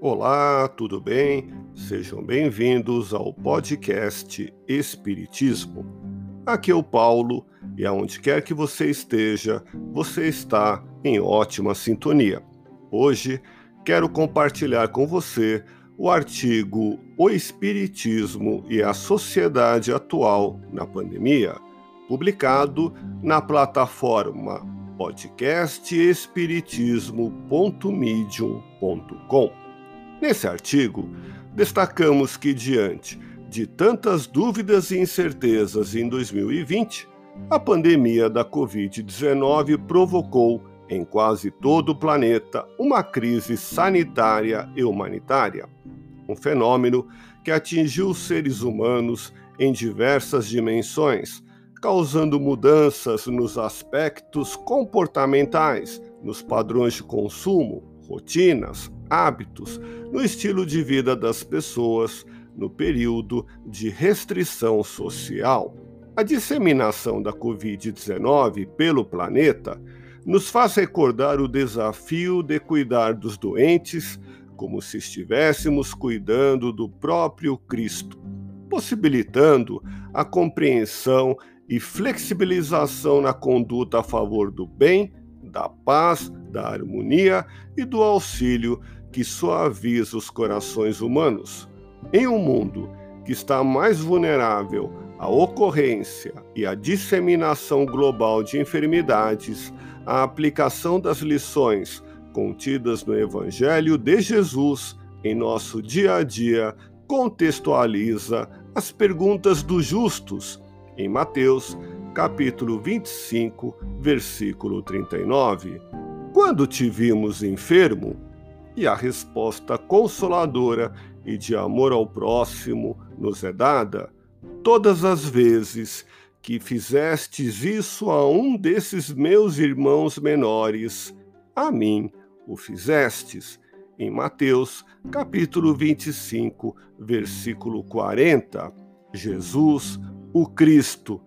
Olá, tudo bem? Sejam bem-vindos ao podcast Espiritismo. Aqui é o Paulo e aonde quer que você esteja, você está em ótima sintonia. Hoje quero compartilhar com você o artigo O Espiritismo e a Sociedade Atual na Pandemia, publicado na plataforma podcastespiritismo.medium.com. Nesse artigo, destacamos que, diante de tantas dúvidas e incertezas em 2020, a pandemia da Covid-19 provocou em quase todo o planeta uma crise sanitária e humanitária. Um fenômeno que atingiu os seres humanos em diversas dimensões, causando mudanças nos aspectos comportamentais, nos padrões de consumo, rotinas, hábitos, no estilo de vida das pessoas no período de restrição social. A disseminação da Covid-19 pelo planeta nos faz recordar o desafio de cuidar dos doentes como se estivéssemos cuidando do próprio Cristo, possibilitando a compreensão e flexibilização na conduta a favor do bem, da paz, da harmonia e do auxílio que suaviza os corações humanos. Em um mundo que está mais vulnerável à ocorrência e à disseminação global de enfermidades, a aplicação das lições contidas no Evangelho de Jesus em nosso dia a dia contextualiza as perguntas dos justos em Mateus, capítulo 25, versículo 39. Quando te vimos enfermo, e a resposta consoladora e de amor ao próximo nos é dada todas as vezes que fizestes isso a um desses meus irmãos menores, a mim o fizestes. Em Mateus, capítulo 25, versículo 40, Jesus, o Cristo,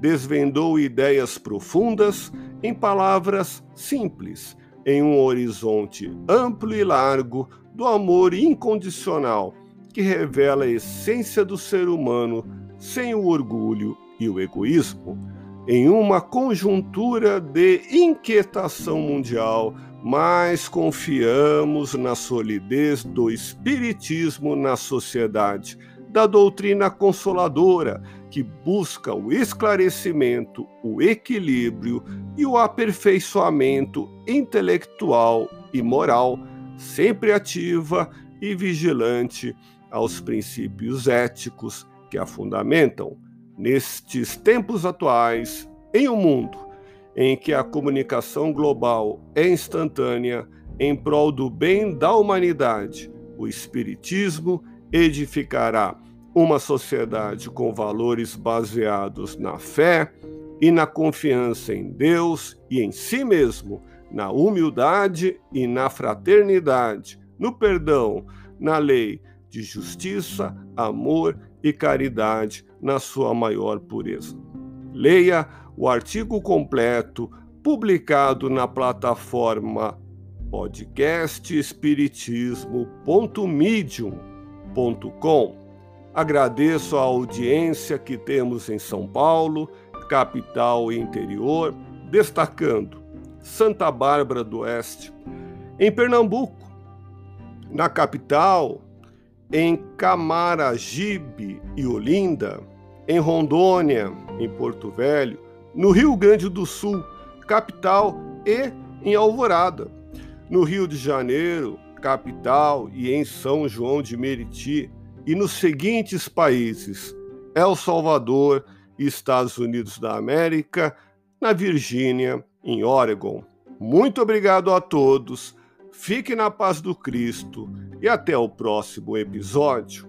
desvendou ideias profundas em palavras simples em um horizonte amplo e largo do amor incondicional que revela a essência do ser humano sem o orgulho e o egoísmo. Em uma conjuntura de inquietação mundial, mais confiamos na solidez do espiritismo na sociedade da doutrina consoladora, que busca o esclarecimento, o equilíbrio e o aperfeiçoamento intelectual e moral, sempre ativa e vigilante aos princípios éticos que a fundamentam. Nestes tempos atuais, em um mundo em que a comunicação global é instantânea em prol do bem da humanidade, o Espiritismo edificará uma sociedade com valores baseados na fé e na confiança em Deus e em si mesmo, na humildade e na fraternidade, no perdão, na lei de justiça, amor e caridade na sua maior pureza. Leia o artigo completo publicado na plataforma podcastespiritismo.medium www.radiofobia.com. Agradeço a audiência que temos em São Paulo, capital e interior, destacando Santa Bárbara do Oeste, em Pernambuco, na capital, em Camaragibe e Olinda, em Rondônia, em Porto Velho, no Rio Grande do Sul, capital e em Alvorada, no Rio de Janeiro, capital e em São João de Meriti, e nos seguintes países: El Salvador, Estados Unidos da América, na Virgínia, em Oregon. Muito obrigado a todos, fique na paz do Cristo e até o próximo episódio.